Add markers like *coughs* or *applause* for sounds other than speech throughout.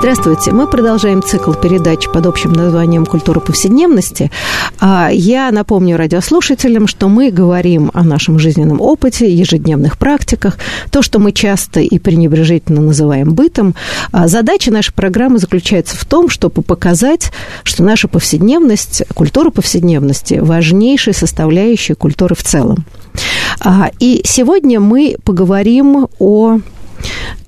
Здравствуйте. Мы продолжаем цикл передач под общим названием «Культура повседневности». А, я напомню радиослушателям, что мы говорим о нашем жизненном опыте, ежедневных практиках, то, что мы часто и пренебрежительно называем бытом. А, задача нашей программы заключается в том, чтобы показать, что наша повседневность, культура повседневности – важнейшая составляющая культуры в целом. А, и сегодня мы поговорим о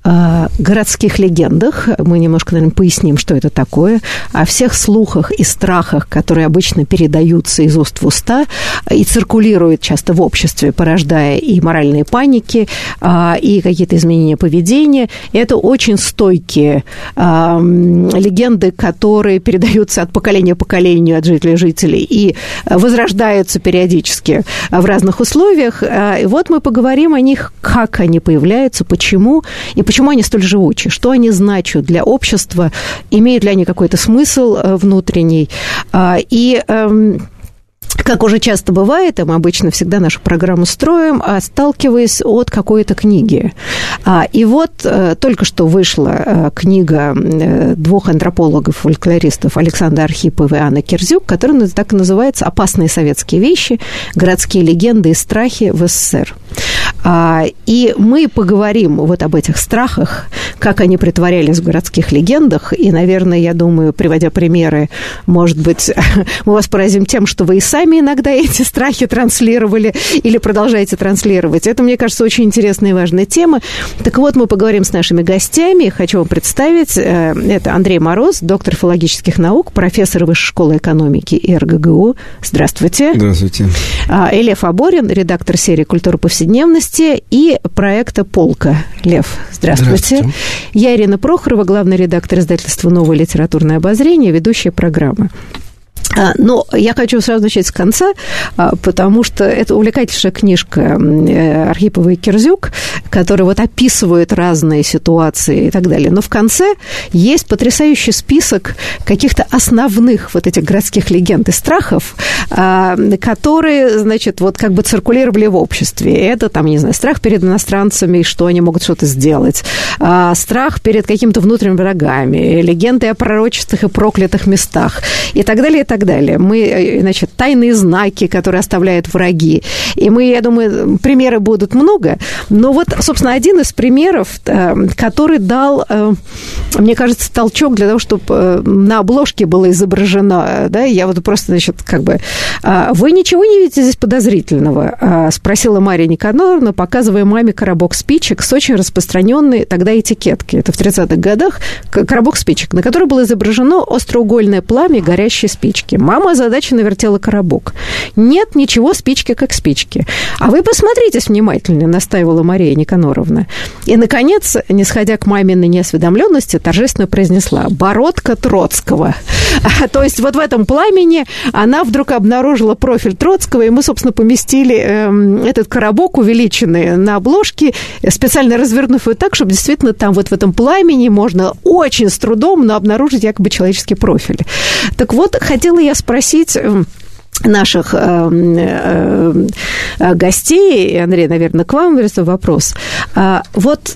городских легендах. Мы немножко, наверное, поясним, что это такое. О всех слухах и страхах, которые обычно передаются из уст в уста и циркулируют часто в обществе, порождая и моральные паники, а, и какие-то изменения поведения. И это очень стойкие а, легенды, которые передаются от поколения к поколению, от жителей жителей, и возрождаются периодически в разных условиях. А, и вот мы поговорим о них, как они появляются, почему, и почему Почему они столь живучи? Что они значат для общества? Имеют ли они какой-то смысл э, внутренний? А, и эм, как уже часто бывает, мы обычно всегда нашу программу строим, а сталкиваясь от какой-то книги. А, и вот э, только что вышла э, книга двух антропологов-фольклористов Александра Архипова и Анны Кирзюк, которая так и называется «Опасные советские вещи. Городские легенды и страхи в СССР». А, и мы поговорим вот об этих страхах, как они притворялись в городских легендах. И, наверное, я думаю, приводя примеры, может быть, *laughs* мы вас поразим тем, что вы и сами иногда эти страхи транслировали или продолжаете транслировать. Это, мне кажется, очень интересная и важная тема. Так вот, мы поговорим с нашими гостями. Хочу вам представить. Э, это Андрей Мороз, доктор филологических наук, профессор Высшей школы экономики и РГГУ. Здравствуйте. Здравствуйте. А, Лев Аборин, редактор серии «Культура повседневности» и проекта «Полка». Лев, здравствуйте. здравствуйте. Я Ирина Прохорова, главный редактор издательства «Новое литературное обозрение», ведущая программы. А, но я хочу сразу начать с конца, а, потому что это увлекательнейшая книжка э, Архипова и Кирзюк, которая вот описывает разные ситуации и так далее. Но в конце есть потрясающий список каких-то основных вот этих городских легенд и страхов, а, которые, значит, вот как бы циркулировали в обществе. Это, там, не знаю, страх перед иностранцами, что они могут что-то сделать, страх перед какими-то внутренними врагами, легенды о пророчествах и проклятых местах и так далее, и так далее. Мы, э, значит, тайные знаки, которые оставляют враги. И мы, я думаю, примеры будут много. Но вот, собственно, один из примеров, э, который дал, э, мне кажется, толчок для того, чтобы на обложке было изображено, да, я вот просто, значит, как бы, вы ничего не видите здесь подозрительного? Спросила Мария Никаноровна, показывая маме коробок спичек с очень распространенной тогда этикеткой. Это в 30-х годах коробок спичек, на который было изображено остроугольное пламя горящей спички спички. Мама озадаченно вертела коробок. Нет ничего спички как спички. А вы посмотритесь внимательно, настаивала Мария Никаноровна. И, наконец, не сходя к маминой неосведомленности, торжественно произнесла «Бородка Троцкого». *laughs* То есть вот в этом пламени она вдруг обнаружила профиль Троцкого, и мы, собственно, поместили эм, этот коробок увеличенный на обложке, специально развернув его так, чтобы действительно там вот в этом пламени можно очень с трудом, но обнаружить якобы человеческий профиль. Так вот, хотела я спросить эм, наших э, э, э, гостей, Андрей, наверное, к вам вопрос. А, вот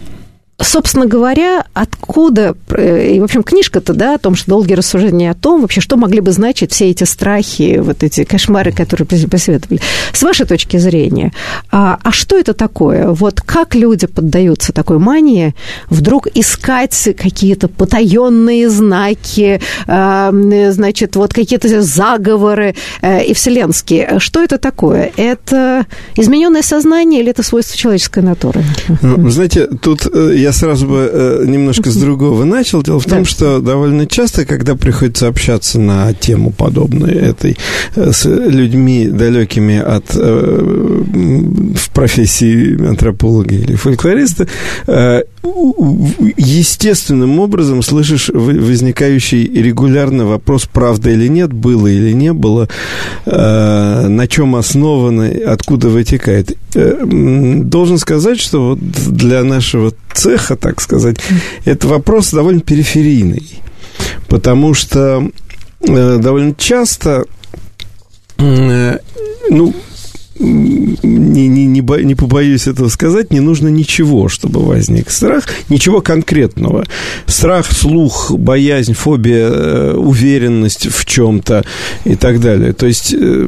собственно говоря, откуда, э, и, в общем, книжка-то, да, о том, что долгие рассуждения о том, вообще, что могли бы значить все эти страхи, вот эти кошмары, которые преследовали. С вашей точки зрения, а, а что это такое? Вот как люди поддаются такой мании вдруг искать какие-то потаенные знаки, а, значит, вот какие-то заговоры э, и вселенские? Что это такое? Это измененное сознание или это свойство человеческой натуры? Ну, знаете, тут я я сразу бы э, немножко с *laughs* другого начал. Дело в том, что довольно часто, когда приходится общаться на тему подобной этой с людьми далекими от в профессии антрополога или фольклориста, естественным образом слышишь возникающий регулярно вопрос, правда или нет, было или не было, э, на чем основано, откуда вытекает. Э, должен сказать, что вот для нашего цеха, так сказать, это вопрос довольно периферийный, потому что э, довольно часто ну, не, не, не, не побоюсь этого сказать, не нужно ничего, чтобы возник страх, ничего конкретного. Страх, слух, боязнь, фобия, э, уверенность в чем-то и так далее. То есть э,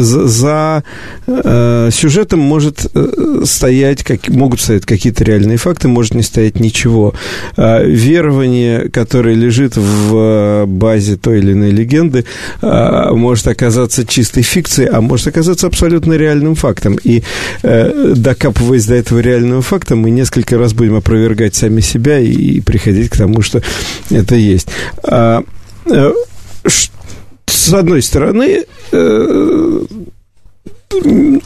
за, за э, сюжетом может э, стоять, как, могут стоять какие-то реальные факты, может не стоять ничего. Э, верование, которое лежит в базе той или иной легенды, э, может оказаться чистой фикцией, а может оказаться абсолютно реальным фактом. И э, докапываясь до этого реального факта, мы несколько раз будем опровергать сами себя и, и приходить к тому, что это есть. А, э, с одной стороны, э,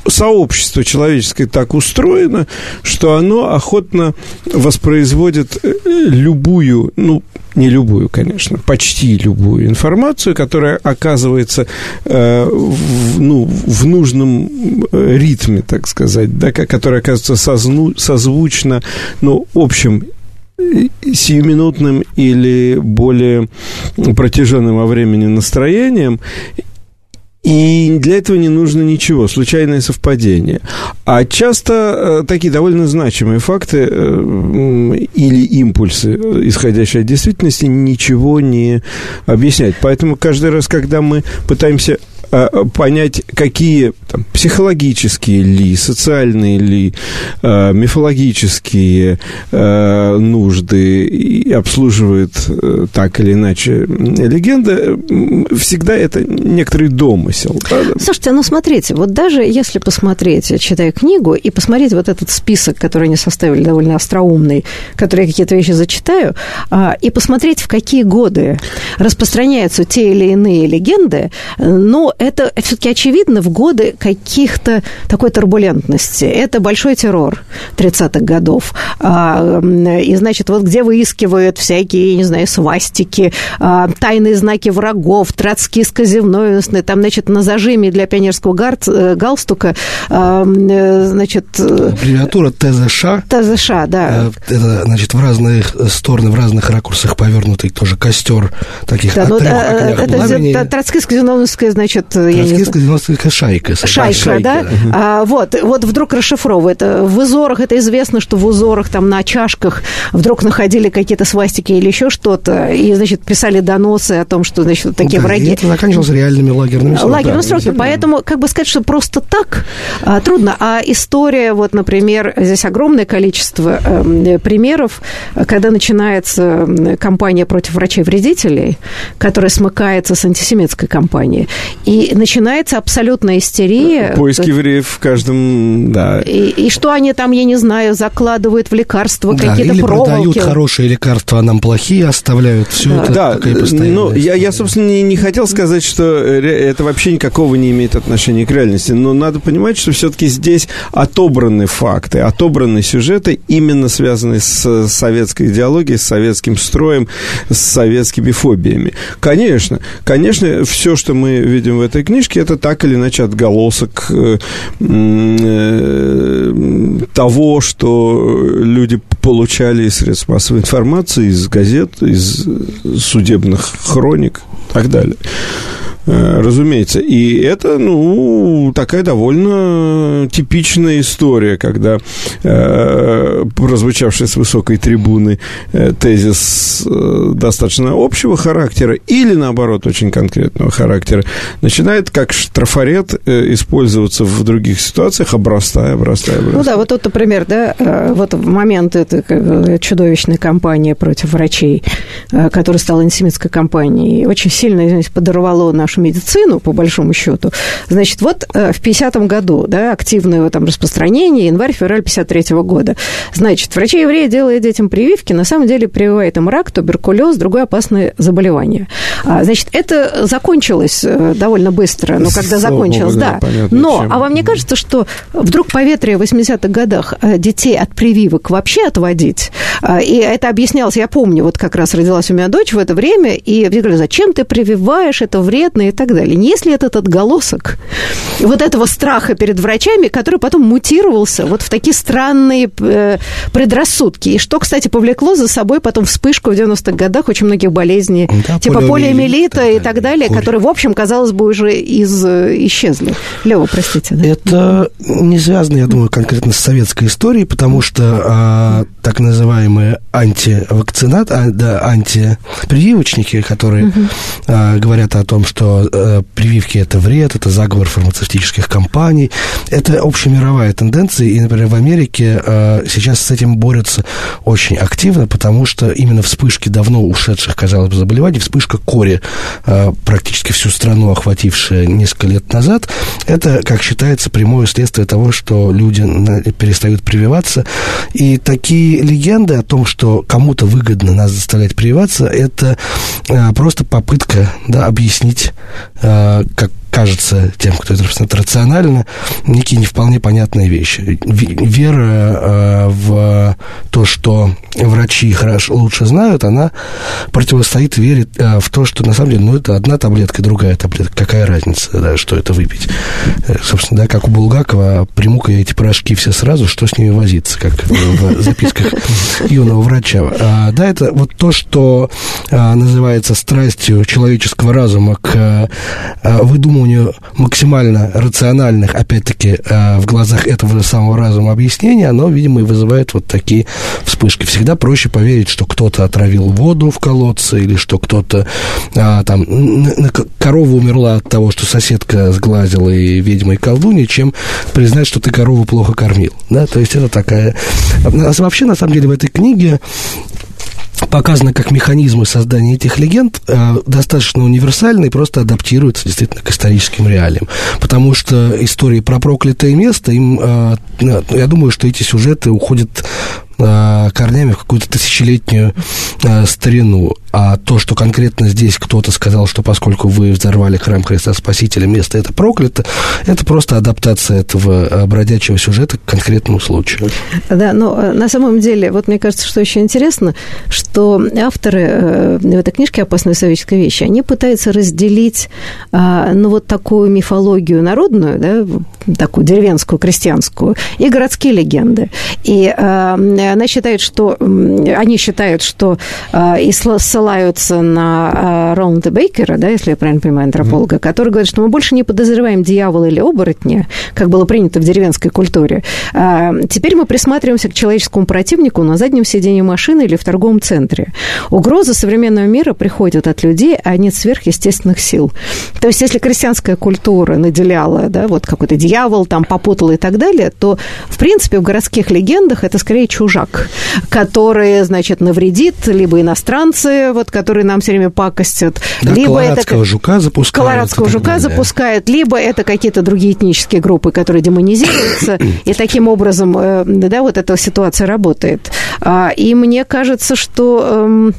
сообщество человеческое так устроено, что оно охотно воспроизводит э, любую, ну, не любую, конечно, почти любую информацию, которая оказывается э, в, ну, в нужном э, ритме, так сказать, да, которая оказывается созну, созвучна, ну, общим сиюминутным или более протяженным во времени настроением, и для этого не нужно ничего, случайное совпадение. А часто э, такие довольно значимые факты э, или импульсы, исходящие от действительности, ничего не объясняют. Поэтому каждый раз, когда мы пытаемся Э, понять, какие там, психологические ли, социальные ли, э, мифологические э, нужды обслуживает так или иначе легенда, всегда это некоторый домысел. Слушайте, ну смотрите, вот даже если посмотреть, читая книгу, и посмотреть вот этот список, который они составили, довольно остроумный, который я какие-то вещи зачитаю, а, и посмотреть, в какие годы распространяются те или иные легенды, но это все-таки очевидно в годы каких-то такой турбулентности. Это большой террор 30-х годов. А, и, значит, вот где выискивают всякие, не знаю, свастики, а, тайные знаки врагов, троцкистско-зевноюстные, там, значит, на зажиме для пионерского э, галстука, а, э, значит... Э, Аббревиатура ТЗШ. ТЗШ, да. Это, значит, в разные стороны, в разных ракурсах повернутый тоже костер таких да, ну, это троцкистско-зевноюстская, значит, я не знаю. шайка. Шайка, шайка да? А, вот, вот вдруг расшифровывает. В узорах, это известно, что в узорах, там, на чашках вдруг находили какие-то свастики или еще что-то, и, значит, писали доносы о том, что, значит, такие да, враги. это заканчивалось реальными лагерными сроками. Лагерными сроками. Поэтому, как бы сказать, что просто так а, трудно. А история, вот, например, здесь огромное количество э, примеров, когда начинается кампания против врачей-вредителей, которая смыкается с антисемитской кампанией, и начинается абсолютная истерия. Поиск евреев в каждом, да. И, и что они там, я не знаю, закладывают в лекарства да, какие-то или проволоки. продают хорошие лекарства, а нам плохие оставляют. Все да. это да, ну, я, я, собственно, не, не хотел сказать, что это вообще никакого не имеет отношения к реальности, но надо понимать, что все-таки здесь отобраны факты, отобраны сюжеты, именно связанные с советской идеологией, с советским строем, с советскими фобиями. Конечно, конечно, все, что мы видим в этой книжке, это так или иначе отголосок э, э, того, что люди получали из средств массовой информации, из газет, из судебных хроник и так далее. Э, разумеется. И это, ну, такая довольно типичная история, когда э, прозвучавший с высокой трибуны э, тезис э, достаточно общего характера или, наоборот, очень конкретного характера начинает как трафарет э, использоваться в других ситуациях, обрастая, обрастая, обрастая. Ну да, вот тут, например, да, вот в момент этой чудовищной кампании против врачей, которая стала антисемитской кампанией, очень сильно, извините, подорвало нашу нашу медицину, по большому счету. Значит, вот э, в 50-м году, да, активное там распространение, январь-февраль 53 -го года. Значит, врачи-евреи, делая детям прививки, на самом деле прививает им рак, туберкулез, другое опасное заболевание. А, значит, это закончилось э, довольно быстро, но когда Слава закончилось, Богу, да. да но, чем. а вам не кажется, что вдруг поветрие в 80-х годах э, детей от прививок вообще отводить? А, и это объяснялось, я помню, вот как раз родилась у меня дочь в это время, и мне говорили, зачем ты прививаешь, это вредно и так далее. Не если этот отголосок вот этого страха перед врачами, который потом мутировался вот в такие странные э, предрассудки. И что, кстати, повлекло за собой потом вспышку в 90-х годах очень многих болезней, да, типа полиомиелита и так далее, Поле. которые, в общем, казалось бы, уже из, э, исчезли. Лева, простите. Да? Это не связано, я думаю, конкретно с советской историей, потому что а, так называемые антивакцинат, а, да, антипрививочники, которые угу. а, говорят о том, что а, прививки это вред, это заговор фармацевтических компаний, это общемировая тенденция, и, например, в Америке а, сейчас с этим борются очень активно, потому что именно вспышки давно ушедших, казалось бы, заболеваний, вспышка кори, а, практически всю страну охватившая несколько лет назад, это, как считается, прямое следствие того, что люди перестают прививаться, и такие легенды о том, что кому-то выгодно нас заставлять прививаться, это а, просто попытка да, объяснить, как кажется тем, кто это рассматривает рационально, некие не вполне понятные вещи. Вера э, в то, что врачи хорошо, лучше знают, она противостоит вере э, в то, что на самом деле, ну, это одна таблетка, другая таблетка. Какая разница, да, что это выпить? Э, собственно, да, как у Булгакова, приму-ка я эти порошки все сразу, что с ними возиться, как в записках юного врача. А, да, это вот то, что а, называется страстью человеческого разума к а, выдумыванию максимально рациональных, опять-таки, э, в глазах этого же самого разума объяснений, оно, видимо, и вызывает вот такие вспышки. Всегда проще поверить, что кто-то отравил воду в колодце, или что кто-то а, там, корова умерла от того, что соседка сглазила и ведьма и колдунья, чем признать, что ты корову плохо кормил. Да? То есть это такая... Вообще, на самом деле, в этой книге показано, как механизмы создания этих легенд э, достаточно универсальны и просто адаптируются действительно к историческим реалиям. Потому что истории про проклятое место, им, э, я думаю, что эти сюжеты уходят Э, корнями в какую-то тысячелетнюю э, старину. А то, что конкретно здесь кто-то сказал, что поскольку вы взорвали храм Христа Спасителя, место это проклято, это просто адаптация этого э, бродячего сюжета к конкретному случаю. Да, но на самом деле, вот мне кажется, что очень интересно, что авторы в этой книжке «Опасная советская вещь», они пытаются разделить, ну, вот такую мифологию народную, да, такую деревенскую, крестьянскую, и городские легенды. И она считает, что они считают, что э, и ссылаются на э, Роланда Бейкера, да, если я правильно понимаю, антрополога, mm-hmm. который говорит, что мы больше не подозреваем дьявола или оборотня, как было принято в деревенской культуре. А, теперь мы присматриваемся к человеческому противнику на заднем сиденье машины или в торговом центре. Угрозы современного мира приходят от людей, а не от сверхъестественных сил. То есть, если крестьянская культура наделяла, да, вот какой-то дьявол там попутал и так далее, то, в принципе, в городских легендах это скорее чужак который, значит, навредит, либо иностранцы, вот, которые нам все время пакостят, да, либо колорадского это... жука запускают. Колорадского жука далее. запускают, либо это какие-то другие этнические группы, которые демонизируются, *coughs* и таким образом, э, да, вот эта ситуация работает. А, и мне кажется, что эм,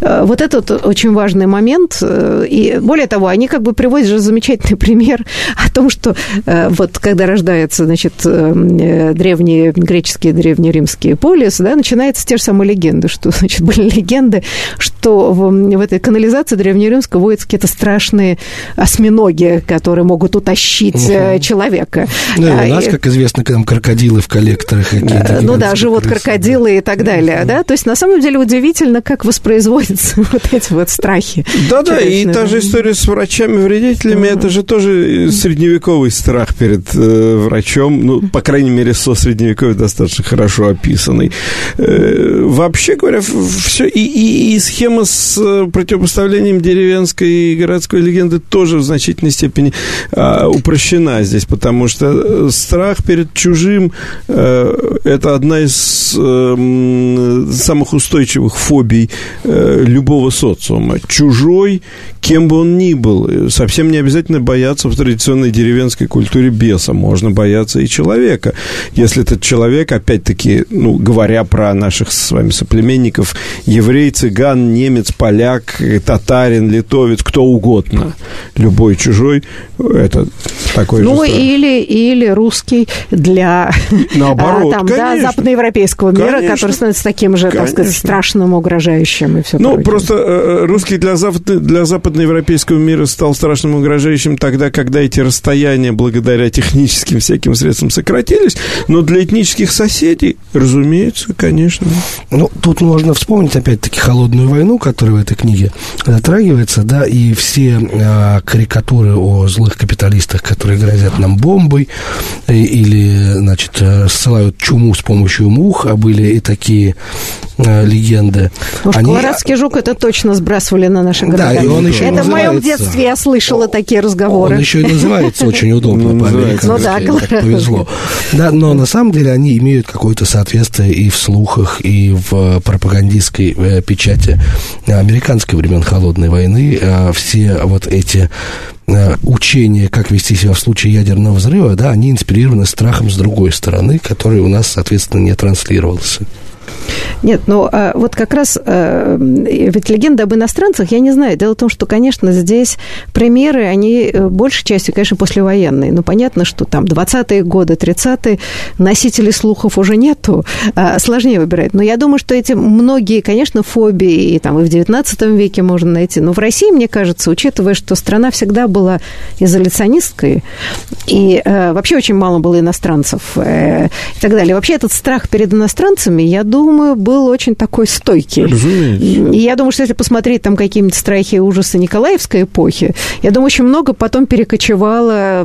э, вот этот очень важный момент, э, и более того, они как бы приводят же замечательный пример о том, что вот когда рождаются, значит, древние греческие, древнеримские поли, полис, да, начинаются те же самые легенды, что, *laughs* значит, были легенды, что в, в этой канализации древнеримской водятся какие-то страшные осьминоги, которые могут утащить угу. человека. Ну, и у а, нас, и... как известно, там крокодилы в коллекторах какие-то. Ну да, живут крокодилы и так далее, да, то есть на самом деле удивительно, как воспроизводятся *laughs* вот эти вот страхи. Да-да, и та же история с врачами-вредителями, это же тоже средневековый страх перед э, врачом, ну, по крайней мере, со средневековья достаточно хорошо описанный. Э, вообще говоря, все, и, и, и схема тема с э, противопоставлением деревенской и городской легенды тоже в значительной степени а, упрощена здесь, потому что страх перед чужим а, это одна из а, самых устойчивых фобий а, любого социума. Чужой, кем бы он ни был, совсем не обязательно бояться в традиционной деревенской культуре беса, можно бояться и человека. Если этот человек, опять-таки, ну, говоря про наших с вами соплеменников, еврей, цыган, немец, поляк, татарин, литовец, кто угодно. Любой чужой – это такой Ну, же страх. или, или русский для *laughs* Наоборот, а, там, конечно. да, западноевропейского мира, Конечно. который становится таким же, так сказать, Конечно. страшным, угрожающим и все Ну, просто э, русский для, запад, для западноевропейского мира стал страшным угрожающим тогда, когда эти расстояния благодаря техническим всяким средствам сократились, но для этнических соседей, разумеется, конечно. Ну, тут можно вспомнить, опять-таки, холодную войну, которая в этой книге затрагивается, да, и все а, карикатуры о злых капиталистах, которые грозят нам бомбой, и- или, значит, э, ссылают чуму с помощью мух, а были и такие э, легенды. Ну, Они- колорадский жук это точно сбрасывали на наши Да, города. и он еще это в моем называется- детстве я слышала такие разговоры. Он еще и называется очень удобно Ну, по-американски. Ну да, Колорадо. повезло. Да, но на самом деле они имеют какое-то соответствие и в слухах, и в пропагандистской э, печати американской времен Холодной войны. Э, Все вот эти э, учения, как вести себя в случае ядерного взрыва, да, они инспирированы страхом с другой стороны, который у нас, соответственно, не транслировался. Нет, ну вот как раз э, ведь легенда об иностранцах, я не знаю. Дело в том, что, конечно, здесь примеры, они э, большей частью, конечно, послевоенные. Ну, понятно, что там 20-е годы, 30-е, носителей слухов уже нету, а, сложнее выбирать. Но я думаю, что эти многие, конечно, фобии и там и в 19 веке можно найти. Но в России, мне кажется, учитывая, что страна всегда была изоляционисткой, и э, вообще очень мало было иностранцев и так далее. Вообще этот страх перед иностранцами, я думаю, был очень такой стойкий. Разумеется. И я думаю, что если посмотреть там какие-нибудь страхи и ужасы Николаевской эпохи, я думаю, очень много потом перекочевало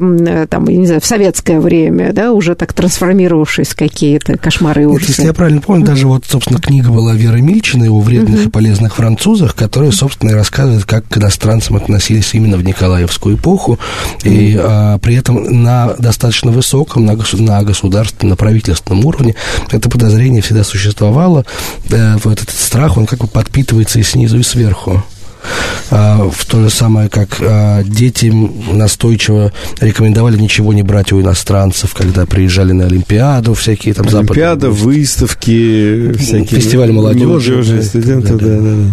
там, я не знаю, в советское время, да, уже так трансформировавшись какие-то кошмары и Нет, ужасы. если я правильно помню, даже вот, собственно, книга была Веры Мильчиной о вредных и полезных французах, которая, собственно, и рассказывает, как к иностранцам относились именно в Николаевскую эпоху, и а, при этом на достаточно высоком, на государственном, на правительственном уровне это подозрение всегда существовало. Э, вот этот страх, он как бы подпитывается и снизу, и сверху. А, в то же самое, как а, детям настойчиво рекомендовали ничего не брать у иностранцев, когда приезжали на Олимпиаду, всякие там западные Олимпиада, выставки, всякие... Фестиваль молодежи, да, студентов, да, да, да, да.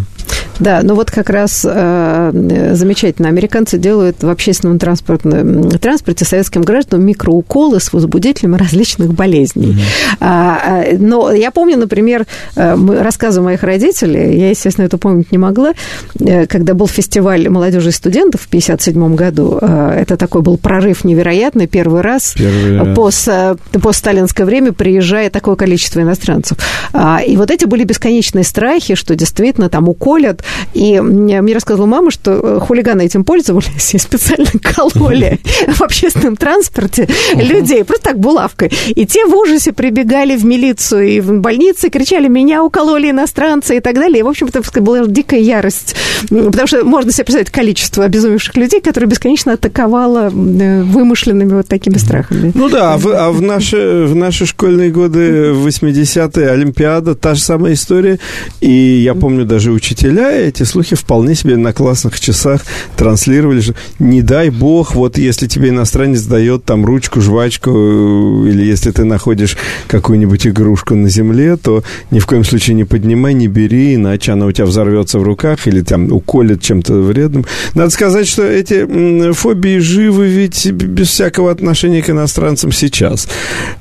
Да, ну вот как раз э, замечательно. Американцы делают в общественном транспортном, транспорте советским гражданам микроуколы с возбудителями различных болезней. А, а, но я помню, например, э, рассказы моих родителей, я, естественно, это помнить не могла, э, когда был фестиваль молодежи и студентов в 1957 году. э, это такой был прорыв невероятный, первый раз Первый раз. по с- постсталинское время приезжает такое количество иностранцев. А, И вот эти были бесконечные страхи, что действительно там уколят. И мне рассказывала мама, что э, хулиганы этим пользовались и специально *laughs* кололи в общественном транспорте людей, просто так булавкой. И те в ужасе прибегали в милицию и в больницы, кричали, меня укололи иностранцы и так далее. И, в общем-то, была дикая ярость. Потому что можно себе представить количество обезумевших людей, которые бесконечно атаковало э, вымышленными вот такими страхами. Ну да, а в, а в наши, в наши школьные годы, в 80-е, Олимпиада, та же самая история. И я помню, даже учителя эти слухи вполне себе на классных часах транслировали, не дай бог, вот если тебе иностранец дает там ручку, жвачку, э, или если ты находишь какую-нибудь игрушку на земле, то ни в коем случае не поднимай, не бери, иначе она у тебя взорвется в руках или там уколет чем-то вредным. Надо сказать, что эти фобии живы ведь без всякого отношения к иностранцам сейчас.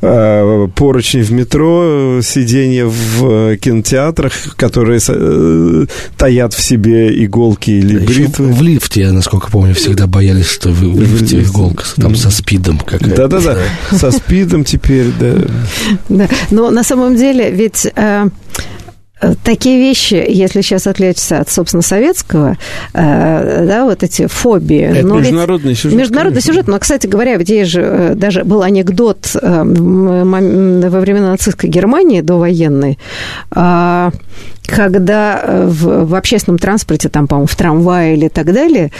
Э, Поручни в метро, сиденья в э, кинотеатрах, которые э, таят в себе иголки или Ещё бритвы. В лифте, насколько помню, всегда боялись, что в, в лифте иголка там со спидом какая-то. Да-да-да, со спидом теперь, да. Да, но на самом деле ведь э, э, такие вещи, если сейчас отвлечься от, собственно, советского, э, да, вот эти фобии. Это но международный сюжет, Международный конечно. сюжет, но, кстати говоря, ведь есть же э, даже был анекдот э, во времена нацистской Германии довоенной, а, когда э, в, в общественном транспорте, там, по-моему, в трамвае или так далее,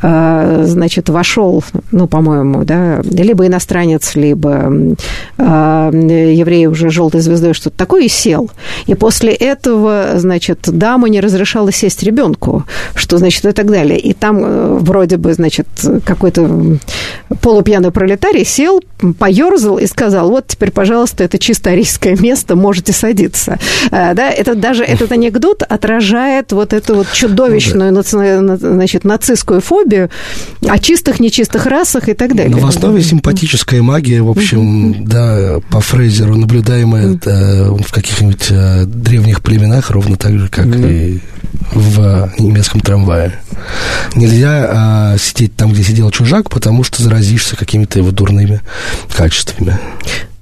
э, значит, вошел, ну, по-моему, да, либо иностранец, либо э, еврей уже желтой звездой, что-то такое, и сел. И после этого, значит, дама не разрешала сесть ребенку, что, значит, и так далее. И там вроде бы, значит, какой-то полупьяный пролетарий сел, поерзал и сказал, вот теперь, пожалуйста, это чисто арийское место, можете садиться. Да, это даже этот анекдот отражает вот эту вот чудовищную ну, значит, нацистскую фобию о чистых, нечистых расах и так далее. Но в основе симпатическая магия, в общем, да, по Фрейзеру наблюдаемая в каких-нибудь э, древних племенах, ровно так же, как и в немецком трамвае. Нельзя а, сидеть там, где сидел чужак, потому что заразишься какими-то его дурными качествами.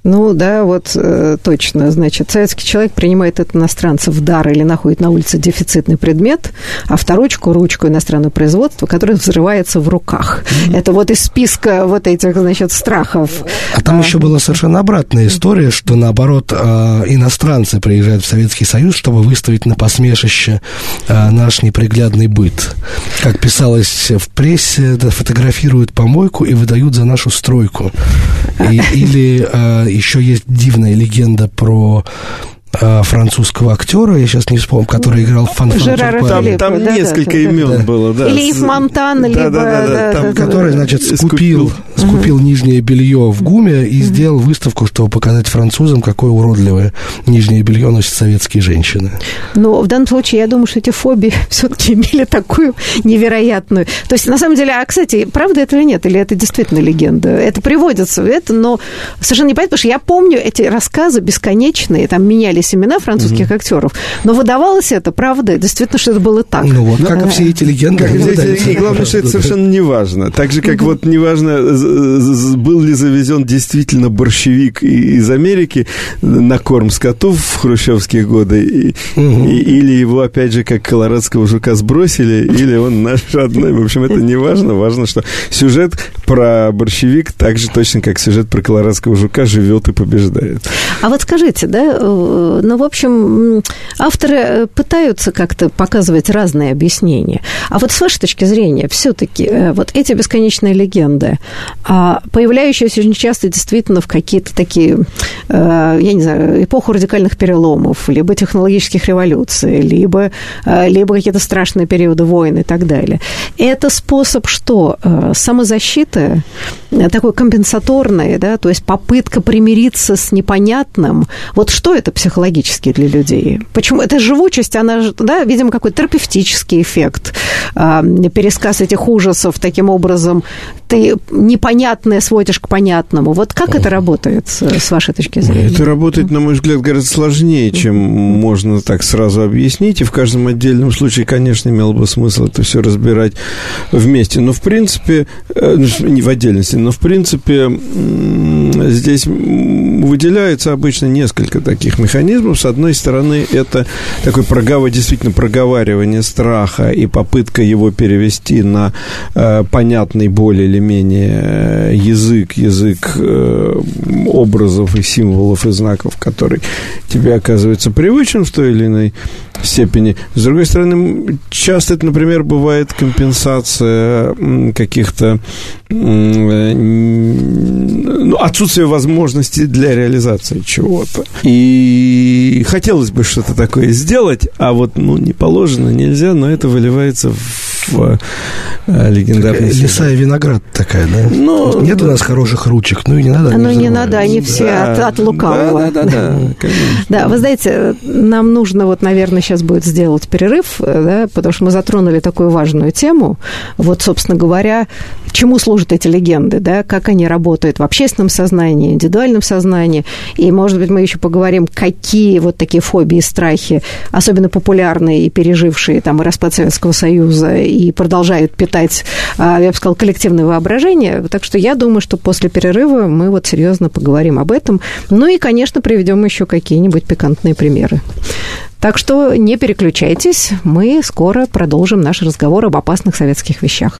Ну да, вот э, точно. Значит, советский человек принимает от иностранцев в дар или находит на улице дефицитный предмет, авторучку, ручку иностранного производства, которая взрывается в руках. Mm-hmm. Это вот из списка вот этих, значит, страхов. А там а, еще была совершенно обратная история, что наоборот э, иностранцы приезжают в Советский Союз, чтобы выставить на посмешище э, наш неприглядный быт. Как писалось в прессе, да, фотографируют помойку и выдают за нашу стройку. И, или э, еще есть дивная легенда про французского актера, я сейчас не вспомню, который играл в фан Там, там да, несколько да, имен да. было, да. Или Ив Монтан, либо... Да, да, да, там, который, значит, скупил, скупил угу. нижнее белье в ГУМе и угу. сделал выставку, чтобы показать французам, какое уродливое нижнее белье носят советские женщины. Но в данном случае, я думаю, что эти фобии *laughs* все-таки имели такую невероятную... То есть, на самом деле, а, кстати, правда это или нет? Или это действительно легенда? Это приводится в это, но совершенно не понятно, потому что я помню эти рассказы бесконечные, там меняли менялись имена французских mm-hmm. актеров, но выдавалось это, правда, действительно, что это было так. Ну вот, как и все эти легенды. Как эти, и главное, что это совершенно не важно. Так же, как вот не важно, был ли завезен действительно борщевик из Америки на корм скоту в хрущевские годы, и, и, или его, опять же, как колорадского жука сбросили, или он наш родной. В общем, это не важно. Важно, что сюжет про борщевик так же точно, как сюжет про колорадского жука, живет и побеждает. А вот скажите, да, ну, в общем, авторы э, пытаются как-то показывать разные объяснения. А вот с вашей точки зрения, все-таки э, вот эти бесконечные легенды, а, появляющиеся очень часто действительно в какие-то такие, э, я не знаю, эпоху радикальных переломов, либо технологических революций, либо, либо какие-то страшные периоды войн и так далее. Это способ что? Самозащиты, такой компенсаторный, да, то есть попытка примириться с непонятным. Вот что это психологически для людей. Почему? Эта живучесть, она, да, видимо, какой-то терапевтический эффект. А, пересказ этих ужасов таким образом ты непонятное сводишь к понятному. Вот как это работает с вашей точки зрения? Это работает, на мой взгляд, гораздо сложнее, чем можно так сразу объяснить. И в каждом отдельном случае, конечно, имело бы смысл это все разбирать вместе. Но, в принципе, э, ну, не в отдельности, но, в принципе, здесь выделяется обычно несколько таких механизмов. С одной стороны, это такой прогав... действительно проговаривание страха и попытка его перевести на э, понятный более или менее э, язык, язык э, образов и символов и знаков, который тебе оказывается привычен в той или иной степени. С другой стороны, часто это, например, бывает компенсация каких-то э, ну, отсутствие возможности для реализации чего-то. И хотелось бы что-то такое сделать, а вот ну, не положено, нельзя, но это выливается в э, легендарный Леса и виноград такая, да? Ну, Нет у нас хороших ручек, ну и не надо. Ну, не надо, они все да, от, от лукавого. Да, да, да, да, *laughs* да, вы знаете, нам нужно вот, наверное, сейчас будет сделать перерыв, э, да, потому что мы затронули такую важную тему. Вот, собственно говоря, чему служат эти легенды, да, как они работают в общественном сознании, индивидуальном сознании. И, может быть, мы еще поговорим, какие вот такие фобии и страхи, особенно популярные и пережившие там и распад Советского Союза, и продолжают питать, а, я бы сказала, коллективное воображение. Так что я думаю, что после перерыва мы вот серьезно поговорим об этом. Ну и, конечно, приведем еще какие-нибудь пикантные примеры. Так что не переключайтесь, мы скоро продолжим наш разговор об опасных советских вещах.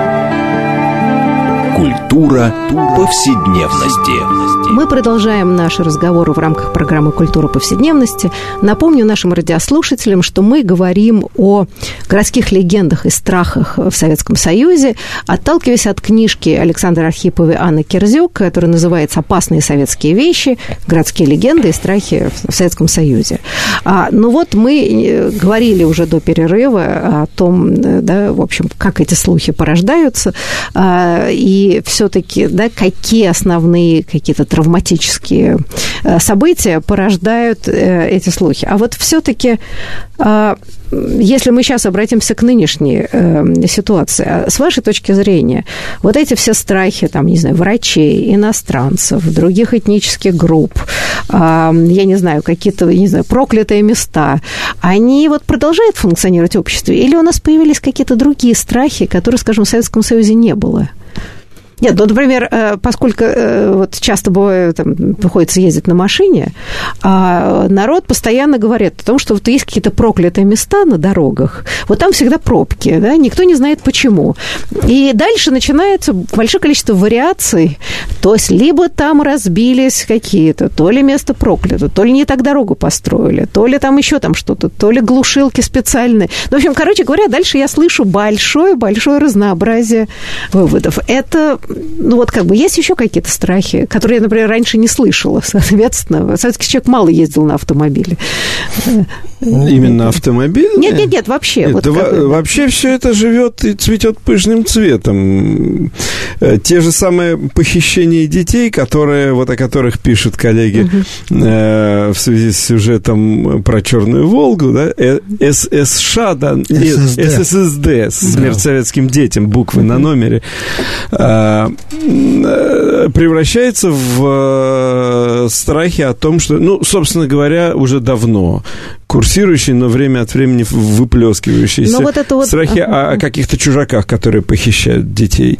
Культура повседневности. Мы продолжаем наши разговоры в рамках программы «Культура повседневности». Напомню нашим радиослушателям, что мы говорим о городских легендах и страхах в Советском Союзе, отталкиваясь от книжки Александра Архипова и Анны Кирзюк, которая называется «Опасные советские вещи. Городские легенды и страхи в Советском Союзе». А, ну вот мы э, говорили уже до перерыва о том, э, да, в общем, как эти слухи порождаются, а, и все-таки, да, какие основные какие-то травматические э, события порождают э, эти слухи. А вот все-таки а, если мы сейчас обратимся к нынешней э, ситуации, а с вашей точки зрения, вот эти все страхи, там, не знаю, врачей, иностранцев, других этнических групп, э, я не знаю, какие-то, не знаю, проклятые места, они вот продолжают функционировать в обществе? Или у нас появились какие-то другие страхи, которые, скажем, в Советском Союзе не было? Нет, ну, например, э, поскольку э, вот часто бывает, там, приходится ездить на машине, а народ постоянно говорит о том, что вот есть какие-то проклятые места на дорогах, вот там всегда пробки, да, никто не знает почему. И дальше начинается большое количество вариаций, то есть либо там разбились какие-то, то ли место проклято, то ли не так дорогу построили, то ли там еще там что-то, то ли глушилки специальные. Ну, в общем, короче говоря, дальше я слышу большое-большое разнообразие выводов. Это ну вот как бы есть еще какие-то страхи, которые я, например, раньше не слышала, *laughs* соответственно. Советский человек мало ездил на автомобиле. Именно автомобиль? Нет, нет, нет, вообще. Нет, вот да как... Вообще все это живет и цветет пышным цветом. Э, те же самые похищения детей, которые, вот о которых пишут коллеги угу. э, в связи с сюжетом про Черную Волгу, да, э, ССШ, да, ССД, СССД смерть да. советским детям, буквы на номере. Э, Э, превращается в э, страхи о том, что, ну, собственно говоря, уже давно курсирующие, но время от времени выплескивающиеся но вот это вот... страхи о, о каких-то чужаках, которые похищают детей.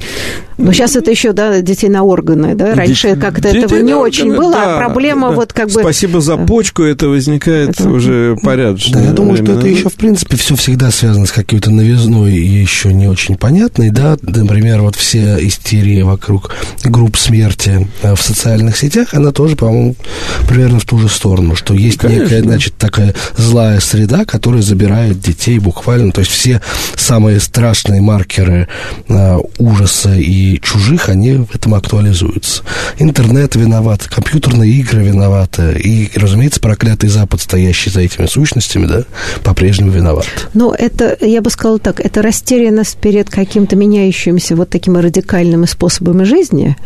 Но сейчас это еще, да, детей на органы, да? Раньше Дет... как-то этого не очень органы, было, а да, а проблема да. вот как бы... Спасибо за почку, это возникает это... уже порядочно. Да, я думаю, что это еще, в принципе, все всегда связано с какой-то новизной и еще не очень понятной, да? Например, вот все истерии вокруг групп смерти э, в социальных сетях, она тоже, по-моему, примерно в ту же сторону, что есть Конечно. некая, значит, такая злая среда, которая забирает детей буквально. То есть все самые страшные маркеры э, ужаса и чужих, они в этом актуализуются. Интернет виноват, компьютерные игры виноваты. И, разумеется, проклятый Запад, стоящий за этими сущностями, да, по-прежнему виноват. Ну, это, я бы сказала так, это растерянность перед каким-то меняющимся вот такими радикальными способами жизни.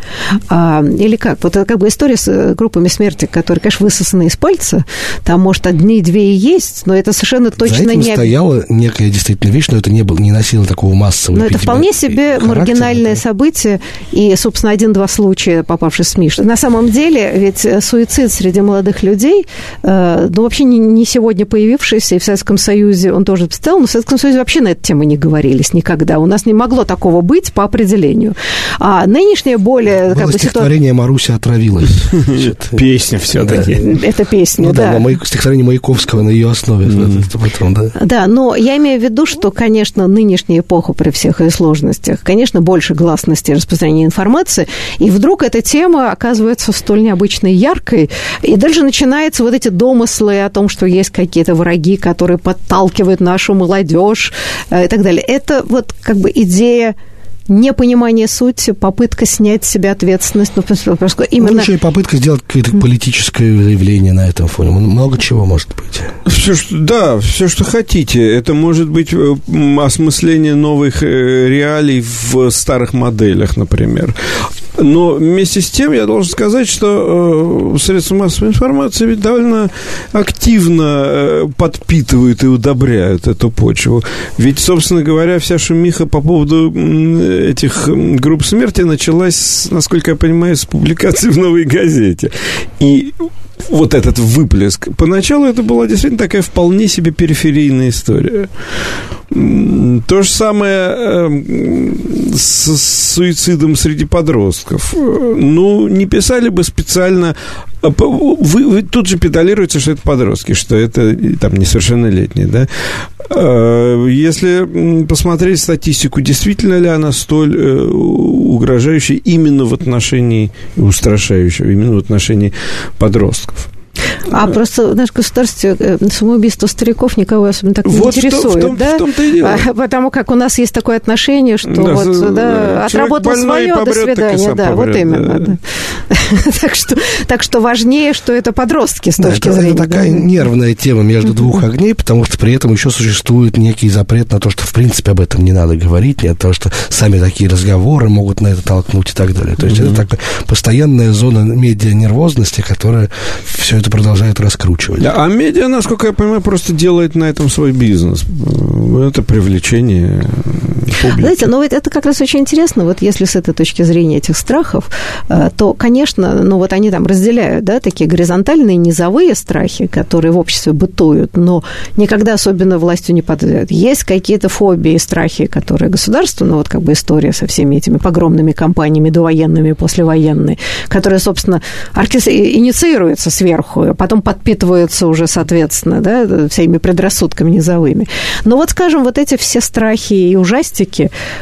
А, или как? Вот как бы история с э, группами смерти, которые, конечно, высосаны из пальца. Там, может, одни, две и есть, но это совершенно точно За этим не... стояла некая действительно вещь, но это не, было, не носило такого массового Но это вполне себе характера. маргинальное событие, и, собственно, один-два случая, попавшие в СМИ. На самом деле, ведь э, суицид среди молодых людей, э, ну, вообще не, не сегодня появившийся, и в Советском Союзе он тоже стоял, но в Советском Союзе вообще на эту тему не говорились никогда. У нас не могло такого быть по определению. А нынешняя более... Было как бы, стихотворение ситуация... «Маруся отравилась». *laughs* Песня все-таки. Это песня, ну да. Стихотворение Маяковского на ее основе. Потом, да. да, но я имею в виду, что, конечно, нынешняя эпоха при всех ее сложностях, конечно, больше гласности распространения информации, и вдруг эта тема оказывается столь необычной яркой, и дальше начинаются вот эти домыслы о том, что есть какие-то враги, которые подталкивают нашу молодежь э, и так далее. Это вот как бы идея непонимание сути, попытка снять с себя ответственность. Ну, именно... Ну, еще и попытка сделать какое-то политическое заявление на этом фоне. Много чего может быть. Все, что, да, все, что хотите. Это может быть э, осмысление новых э, реалий в старых моделях, например. Но вместе с тем я должен сказать, что э, средства массовой информации ведь довольно активно э, подпитывают и удобряют эту почву. Ведь, собственно говоря, вся шумиха по поводу этих групп смерти началась, насколько я понимаю, с публикации в «Новой газете». И вот этот выплеск. Поначалу это была действительно такая вполне себе периферийная история. То же самое эм, с суицидом среди подростков. Ну, не писали бы специально... А, вы, вы тут же педалируете, что это подростки, что это там несовершеннолетние, да? А, если посмотреть статистику, действительно ли она столь э, угрожающая именно в отношении, устрашающая именно в отношении подростков? А просто в нашем государстве э, самоубийство стариков никого особенно так не вот интересует, в том, да? В том-то и дело. А, потому как у нас есть такое отношение, что да, вот, да, да отработал свое, до свидания, да, помрет, вот именно. Да. Да. *laughs* так, что, так что важнее, что это подростки с точки это, зрения. Это такая да. нервная тема между двух огней, потому что при этом еще существует некий запрет на то, что в принципе об этом не надо говорить, не от того, что сами такие разговоры могут на это толкнуть и так далее. То есть это такая постоянная зона медиа-нервозности, которая все это продолжает продолжают раскручивать. А медиа, насколько я понимаю, просто делает на этом свой бизнес. Это привлечение публики. Знаете, ну это как раз очень интересно, вот если с этой точки зрения этих страхов, э, то, конечно, ну вот они там разделяют, да, такие горизонтальные низовые страхи, которые в обществе бытуют, но никогда особенно властью не подвергают. Есть какие-то фобии, страхи, которые государство, ну вот как бы история со всеми этими погромными кампаниями довоенными, послевоенные, которые, собственно, инициируются сверху, а потом подпитываются уже, соответственно, да, всеми предрассудками низовыми. Но вот, скажем, вот эти все страхи и ужастики,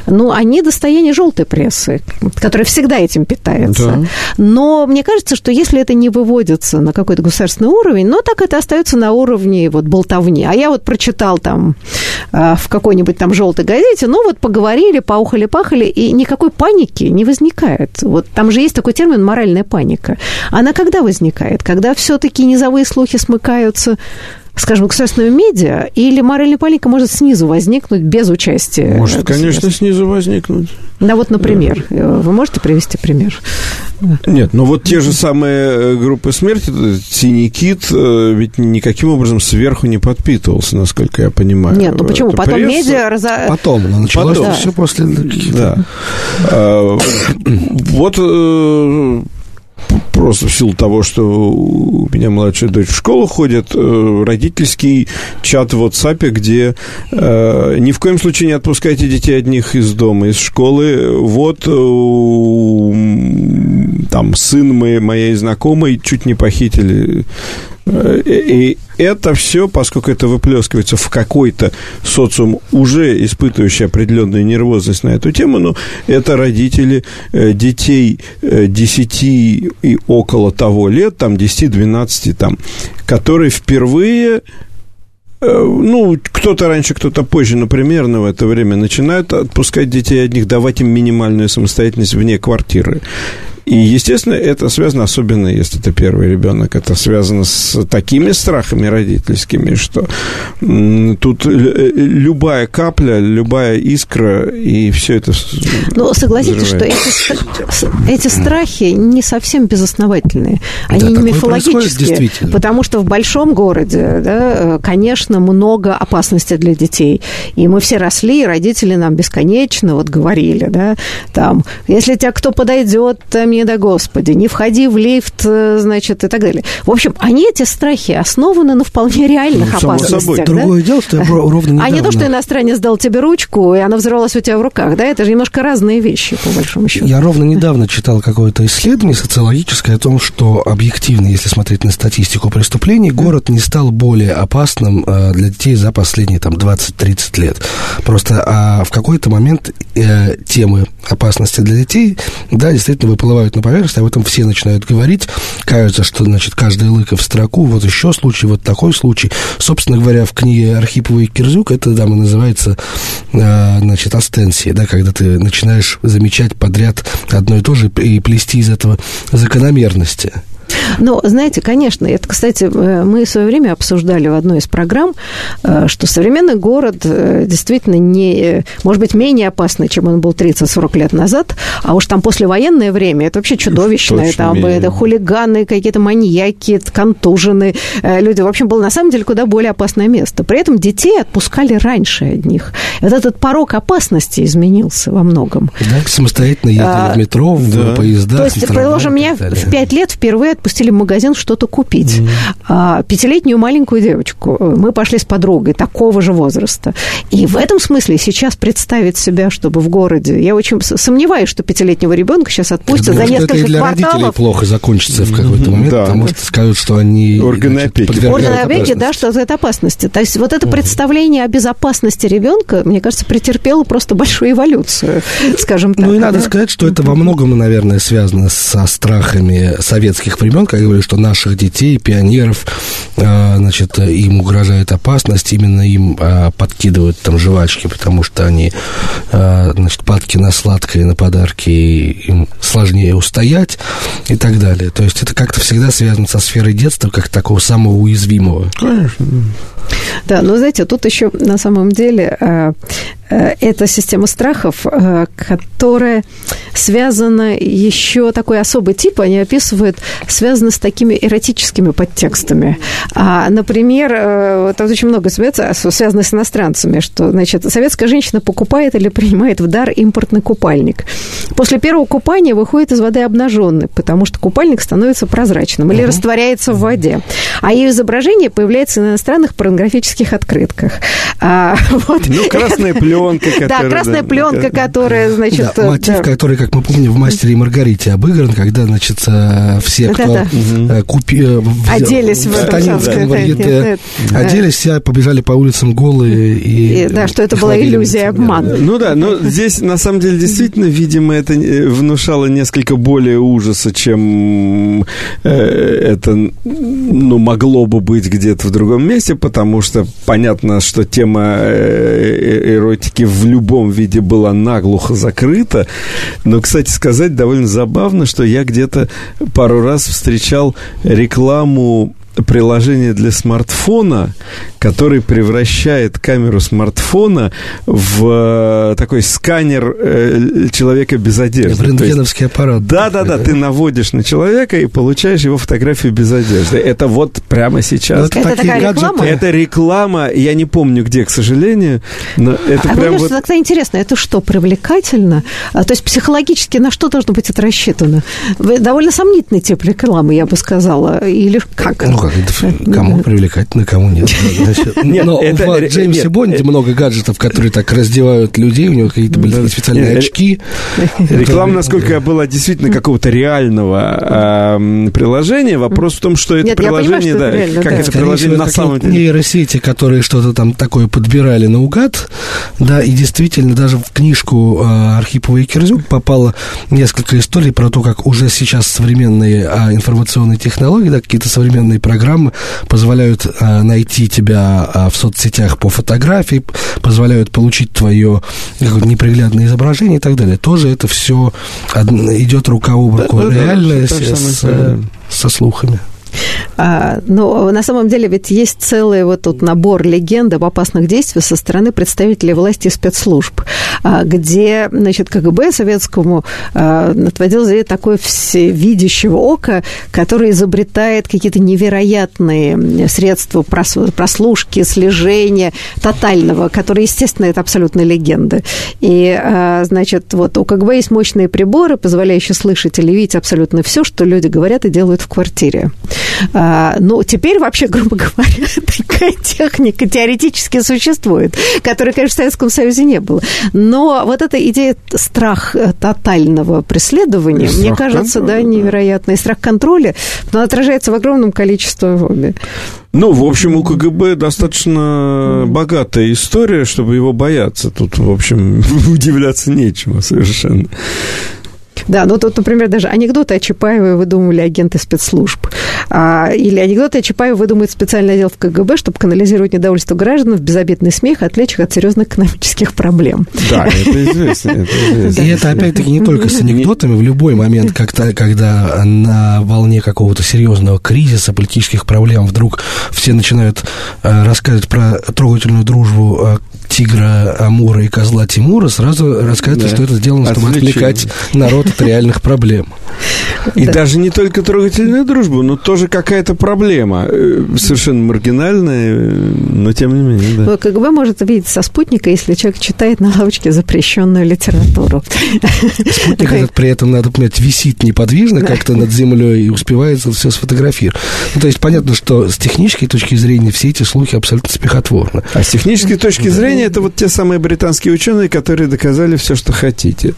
ну, они достояние желтой прессы, которая всегда этим питается. Да. Но мне кажется, что если это не выводится на какой-то государственный уровень, ну, так это остается на уровне вот болтовни. А я вот прочитал там а, в какой-нибудь там желтой газете, ну, вот поговорили, поухали-пахали, и никакой паники не возникает. Вот там же есть такой термин «моральная паника». Она когда возникает? Когда все-таки низовые слухи смыкаются скажем, государственного медиа, или моральная паника может снизу возникнуть без участия? Может, конечно, снизу возникнуть. Да, вот, например, вы можете привести пример? Нет, ну вот те же самые э, группы смерти, «Синий кит», э, ведь никаким образом сверху не подпитывался, насколько я понимаю. Нет, ну почему? Потом пресса... медиа... Раза... Потом, но началось Потом. все после... Да. Вот э, просто в силу того, что у меня младшая дочь в школу ходит, э, родительский чат в WhatsApp, где э, ни в коем случае не отпускайте детей одних из дома, из школы. Вот э, там сын моей, моей знакомой чуть не похитили и это все, поскольку это выплескивается в какой-то социум, уже испытывающий определенную нервозность на эту тему, но это родители э, детей 10 э, и около того лет, там 10-12, там, которые впервые э, ну, кто-то раньше, кто-то позже, но примерно в это время начинают отпускать детей одних, давать им минимальную самостоятельность вне квартиры. И, естественно, это связано, особенно если это первый ребенок, это связано с такими страхами родительскими, что тут любая капля, любая искра, и все это Ну, согласитесь, что эти, эти страхи не совсем безосновательные. Они да, не мифологические. Потому что в большом городе, да, конечно, много опасности для детей. И мы все росли, и родители нам бесконечно вот говорили, да, там, если тебя кто подойдет, там, мне да Господи, не входи в лифт, э, значит, и так далее. В общем, они, эти страхи, основаны на вполне реальных ну, опасностях. Собой. Да? Другое дело, что я ровно недавно... А не то, что иностранец дал тебе ручку, и она взорвалась у тебя в руках, да? Это же немножко разные вещи, по большому счету. Я ровно недавно читал какое-то исследование социологическое о том, что объективно, если смотреть на статистику преступлений, город не стал более опасным э, для детей за последние там 20-30 лет. Просто а в какой-то момент э, темы опасности для детей, да, действительно выплывают выплывает на поверхность, об этом все начинают говорить. Кажется, что, значит, каждый лыка в строку, вот еще случай, вот такой случай. Собственно говоря, в книге Архипова и Кирзюк это, и называется, а, значит, астенсия, да, когда ты начинаешь замечать подряд одно и то же и плести из этого закономерности. Ну, знаете, конечно, это, кстати, э, мы в свое время обсуждали в одной из программ, э, что современный город э, действительно не, может быть, менее опасный, чем он был 30-40 лет назад, а уж там послевоенное время это вообще чудовищное, Точно там менее. это хулиганы, какие-то маньяки, контужены люди. В общем, было на самом деле куда более опасное место. При этом детей отпускали раньше одних. Вот этот порог опасности изменился во многом. Да, самостоятельно ездили а, в метро, в да. поездах. То есть, предположим, меня в 5 лет впервые отпустили пошли в магазин что-то купить. Mm-hmm. Пятилетнюю маленькую девочку мы пошли с подругой такого же возраста. И в этом смысле сейчас представить себя, чтобы в городе... Я очень сомневаюсь, что пятилетнего ребенка сейчас отпустят за несколько это и для кварталов. родителей плохо закончится в какой-то момент, да. потому что скажут, что они... Органы опеки. Органы опеки, да, что это опасности. То есть вот это представление о безопасности ребенка, мне кажется, претерпело просто большую эволюцию, скажем так. Ну и надо сказать, что это во многом, наверное, связано со страхами советских времен, как я говорю, что наших детей, пионеров, а, значит, им угрожает опасность, именно им а, подкидывают там жвачки, потому что они, а, значит, падки на сладкое, на подарки, им сложнее устоять и так далее. То есть это как-то всегда связано со сферой детства, как такого самого уязвимого. Конечно. Да, но знаете, тут еще на самом деле э, э, это система страхов, э, которая связана еще такой особый тип, они описывают, связана с такими эротическими подтекстами. А, например, там очень много связано с иностранцами, что, значит, советская женщина покупает или принимает в дар импортный купальник. После первого купания выходит из воды обнаженный, потому что купальник становится прозрачным или uh-huh. растворяется в воде. А ее изображение появляется на иностранных порнографических открытках. А, *laughs* вот. Ну, красная пленка, которая... Да, красная пленка, которая, значит... Да, мотив, да. который, как мы помним, в «Мастере и Маргарите» обыгран, когда, значит, э, все, кто да, да. купи... Оделись в, в Станинском варьете, оделись, все побежали по улицам голые. И, и, да, что это была иллюзия, обман. Ну да, но здесь, на самом деле, действительно, видимо, это э, внушало несколько более ужаса, чем э, это ну, могло бы быть где-то в другом месте, потому что понятно, что тема э, эротики в любом виде была наглухо закрыта. Но, кстати сказать, довольно забавно, что я где-то пару раз встречал рекламу приложение для смартфона, который превращает камеру смартфона в э, такой сканер э, человека без одежды. В рентгеновский аппарат. Да, да, да, ты наводишь на человека и получаешь его фотографию без одежды. Это вот прямо сейчас. Это, это такая гаджеты. реклама? Это реклама, я не помню где, к сожалению, но это а прям вот... тогда интересно, это что, привлекательно? А, то есть психологически на что должно быть это рассчитано? Довольно сомнительный тип рекламы, я бы сказала. Или как? Ну, как, кому *laughs* привлекательно, кому нет. *laughs* Нет, Но это, в Джеймсе нет, Бонде это, много гаджетов, которые так раздевают людей, у него какие-то были да, специальные нет, очки. Реклама, насколько была действительно какого-то реального э, приложения. Вопрос в том, что это нет, приложение, понимаю, да, это реально, как да. это приложение на самом деле. Нейросети, которые что-то там такое подбирали наугад, да, и действительно даже в книжку э, Архипова и Кирзюк попало несколько историй про то, как уже сейчас современные э, информационные технологии, да, какие-то современные программы позволяют э, найти тебя а, в соцсетях по фотографии, позволяют получить твое неприглядное изображение и так далее. Тоже это все идет рука об руку. Да, Реальное да, с, с, со слухами. А, но на самом деле ведь есть целый вот тут набор легенд об опасных действиях со стороны представителей власти и спецслужб, а, где, значит, КГБ советскому а, отводил за такое всевидящего ока, который изобретает какие-то невероятные средства прослушки, слежения тотального, которые, естественно, это абсолютно легенды. И, а, значит, вот у КГБ есть мощные приборы, позволяющие слышать или видеть абсолютно все, что люди говорят и делают в квартире. А, ну, теперь вообще, *laughs* грубо говоря, такая техника теоретически существует, которой, конечно, в Советском Союзе не было. Но вот эта идея страх э, тотального преследования, и мне кажется, да, невероятный. страх контроля, но отражается в огромном количестве хобби. Ну, в общем, у КГБ достаточно богатая история, чтобы его бояться. Тут, в общем, *laughs* удивляться нечему совершенно. Да, ну тут, например, даже анекдоты о Чапаеве выдумывали агенты спецслужб. А, или анекдоты о Чапаеве выдумывает специальный отдел в КГБ, чтобы канализировать недовольство граждан в безобидный смех отвлечь их от серьезных экономических проблем. Да, это известно. Это известно. И это, опять-таки, не только с анекдотами. В любой момент, когда, когда на волне какого-то серьезного кризиса, политических проблем, вдруг все начинают э, рассказывать про трогательную дружбу э, тигра Амура и козла Тимура, сразу рассказывается, да. что это сделано, чтобы отвлекать народ от реальных проблем. *laughs* И даже не только трогательная дружба, но тоже какая-то проблема. Э, совершенно маргинальная, но тем не менее, да. КГБ может видеть со спутника, если человек читает на лавочке запрещенную литературу. Спутник этот при этом, надо понять, висит неподвижно как-то над землей и успевает все сфотографировать. Ну, то есть понятно, что с технической точки зрения все эти слухи абсолютно смехотворны. А с технической точки зрения это вот те самые британские ученые, которые доказали все, что хотите.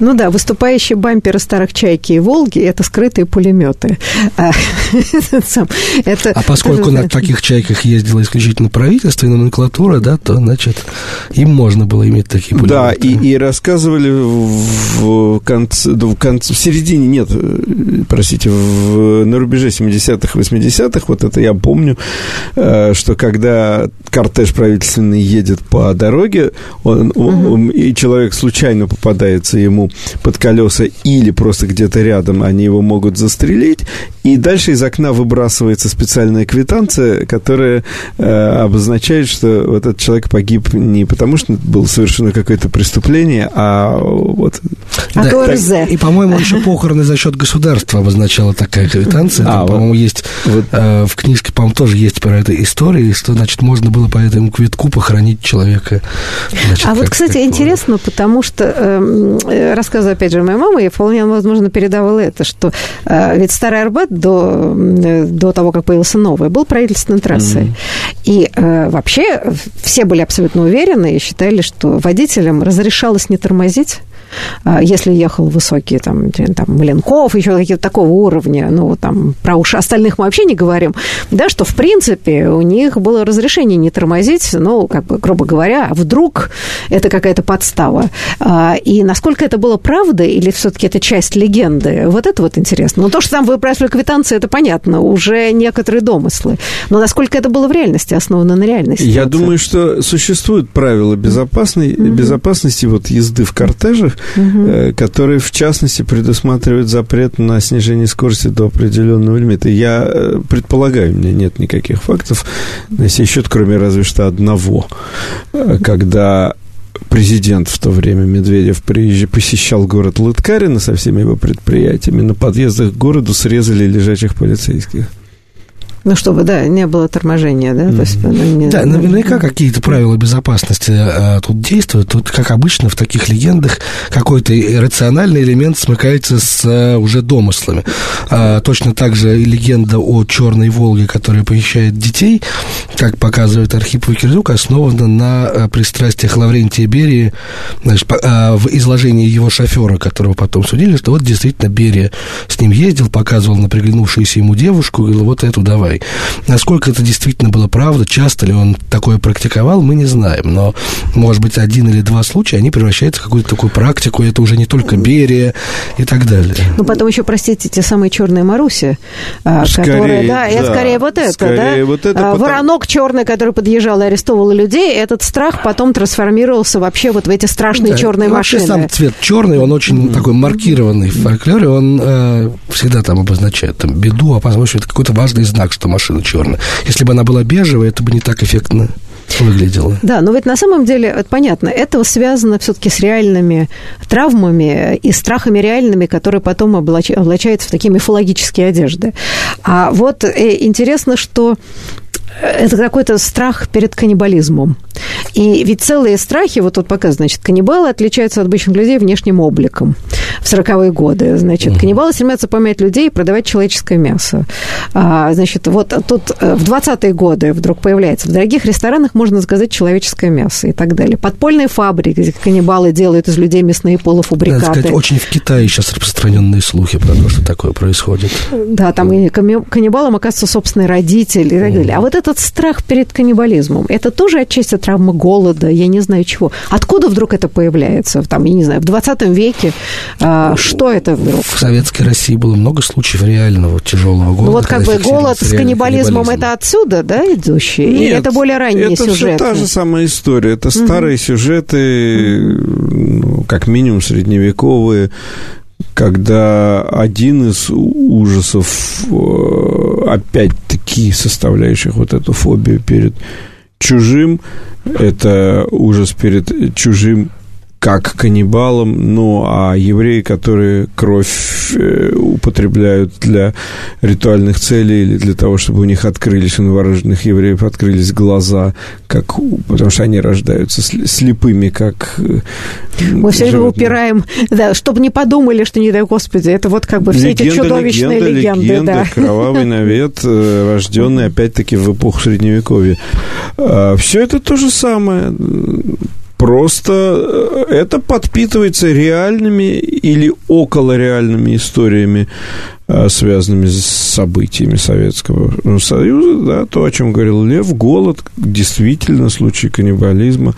Ну да, выступающие бамперы старых «Чайки» и «Волги» — это скрытые пулеметы. А, это, а поскольку на таких «Чайках» ездило исключительно правительство и номенклатура, да, то, значит, им можно было иметь такие пулеметы. Да, и, и рассказывали в, конце, в, конце, в середине, нет, простите, в, на рубеже 70-х, 80-х, вот это я помню, э, что когда кортеж правительственный едет по дороге, он, угу. он, и человек случайно попадается ему под колеса или просто где-то рядом, они его могут застрелить, и дальше из окна выбрасывается специальная квитанция, которая э, обозначает, что вот этот человек погиб не потому, что было совершено какое-то преступление, а вот... А да, так, и, по-моему, еще похороны за счет государства обозначала такая квитанция. А, Там, вот, по-моему, есть вот. э, в книжке, по-моему, тоже есть про это история, что, значит, можно было по этому квитку похоронить человека. Значит, а вот, кстати, такое. интересно, потому что эм, э, рассказы, опять же, моей мамы, я вполне, возможно, передавала это, что э, ведь Старый Арбат до, э, до того, как появился новый, был правительственной трассой. Mm-hmm. И э, вообще все были абсолютно уверены и считали, что водителям разрешалось не тормозить, если ехал высокий, там, там Маленков, еще какие-то такого уровня, ну, там, про уши остальных мы вообще не говорим, да, что, в принципе, у них было разрешение не тормозить, ну, как бы, грубо говоря, а вдруг это какая-то подстава. А, и насколько это было правдой, или все-таки это часть легенды, вот это вот интересно. Ну, то, что там выбрасывали квитанции, это понятно, уже некоторые домыслы. Но насколько это было в реальности, основано на реальности? Я думаю, что существуют правила безопасной, mm-hmm. безопасности вот езды в кортежах, угу. который, в частности, предусматривает запрет на снижение скорости до определенного лимита. Я э, предполагаю, у меня нет никаких фактов на сей счет, кроме разве что одного, э, когда президент в то время Медведев приезжал, посещал город Лыткарина со всеми его предприятиями, на подъездах к городу срезали лежачих полицейских. Ну, чтобы, да, не было торможения, да? То есть, не, да, наверняка какие-то правила безопасности а, тут действуют. Тут, как обычно, в таких легендах какой-то рациональный элемент смыкается с а, уже домыслами. А, точно так же и легенда о черной Волге, которая похищает детей, как показывает Архип Викерзук, основана на а, пристрастиях Лаврентия Берии значит, по, а, в изложении его шофера, которого потом судили, что вот действительно Берия с ним ездил, показывал на приглянувшуюся ему девушку, говорил, вот эту давай мной. Насколько это действительно было правда, часто ли он такое практиковал, мы не знаем. Но, может быть, один или два случая, они превращаются в какую-то такую практику, и это уже не только Берия и так далее. Ну, потом еще, простите, те самые черные Маруси, а, скорее, которые, да, да, это скорее вот это, скорее да? Вот это, а, потом... Воронок черный, который подъезжал и арестовывал людей, этот страх потом трансформировался вообще вот в эти страшные да, черные вообще машины. сам цвет черный, он очень mm-hmm. такой маркированный в фольклоре, он э, всегда там обозначает там, беду, опасность, это какой-то важный знак, что что машина черная. Если бы она была бежевая, это бы не так эффектно выглядело. Да, но ведь на самом деле, это понятно, это связано все-таки с реальными травмами и страхами реальными, которые потом облачаются в такие мифологические одежды. А вот э, интересно, что это какой-то страх перед каннибализмом. И ведь целые страхи, вот тут пока, значит, каннибалы отличаются от обычных людей внешним обликом в 40-е годы. Значит, угу. каннибалы стремятся помять людей и продавать человеческое мясо. А, значит, вот тут э, в 20-е годы вдруг появляется, в дорогих ресторанах можно заказать человеческое мясо и так далее. Подпольные фабрики, где каннибалы делают из людей мясные полуфабрикаты. Надо сказать, очень в Китае сейчас распространенные слухи про то, что такое происходит. Да, там и каннибалам оказывается собственный родитель и так далее. А вот этот страх перед каннибализмом, это тоже отчасти травма голода, я не знаю чего. Откуда вдруг это появляется? Там, я не знаю, в 20 веке а, что это вдруг? В Советской России было много случаев реального тяжелого голода. Ну вот как бы голод с каннибализмом это отсюда, да, идущий? Нет, Или это более ранние это сюжеты? Это та же самая история. Это старые угу. сюжеты, ну, как минимум средневековые, когда один из ужасов, э, опять-таки, составляющих вот эту фобию перед чужим, это ужас перед чужим как каннибалам, ну, а евреи, которые кровь э, употребляют для ритуальных целей или для того, чтобы у них открылись, у новорожденных евреев открылись глаза, как, потому что они рождаются слепыми, как э, Мы все время упираем, да, чтобы не подумали, что, не дай Господи, это вот как бы все легенда, эти чудовищные легенда, легенды. Легенда, да. кровавый навет, э, рожденный опять-таки в эпоху Средневековья. А, все это то же самое Просто э, это подпитывается реальными или около реальными историями связанными с событиями Советского Союза, да, то, о чем говорил Лев, голод, действительно, случай каннибализма.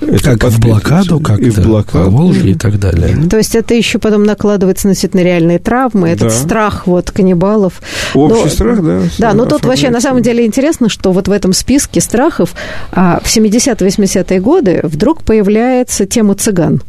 Это как в блокаду, как и в блокаду. Волжье и так далее. То есть это еще потом накладывается на реальные травмы, этот да. страх вот каннибалов. Общий но, страх, да. Да, но тут вообще на самом деле интересно, что вот в этом списке страхов а, в 70-80-е годы вдруг появляется тема цыган,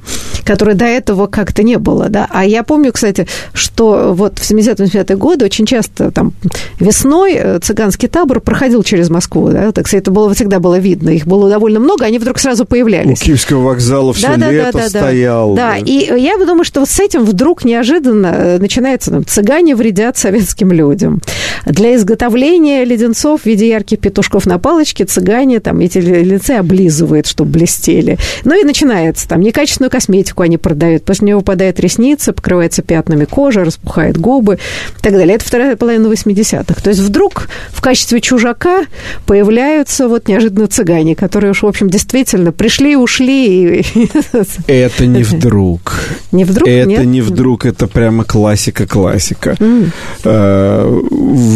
которой до этого как-то не было, да. А я помню, кстати, что вот в 70 70-85 годы очень часто там весной э, цыганский табор проходил через Москву, да, так сказать, это было, всегда было видно, их было довольно много, они вдруг сразу появлялись. У Киевского вокзала все да, лето да, да, стоял. Да, да, и я думаю, что вот с этим вдруг неожиданно э, начинается, там, цыгане вредят советским людям. Для изготовления леденцов в виде ярких петушков на палочке цыгане там эти леденцы облизывают, чтобы блестели. Ну и начинается там некачественную косметику они продают, после нее выпадает ресница, покрывается пятнами кожа, распухает губы и так далее. Это вторая половина 80-х. То есть вдруг в качестве чужака появляются вот неожиданно цыгане, которые уж, в общем, действительно пришли, ушли. *laughs* Это не вдруг. Не вдруг? Это Нет? не вдруг, это прямо классика-классика. Mm.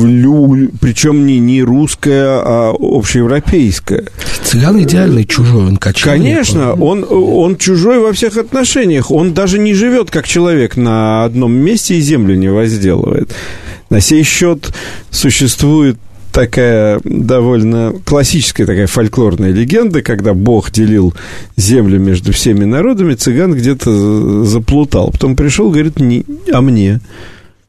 Лю... Причем не, не русская, а общеевропейская. Цыган идеальный чужой, он кочевник. Конечно, он, он чужой во всех отношениях. Он даже не живет как человек на одном месте и землю не возделывает делает. На сей счет существует такая довольно классическая такая фольклорная легенда, когда Бог делил землю между всеми народами, цыган где-то заплутал. Потом пришел, говорит, не, а мне?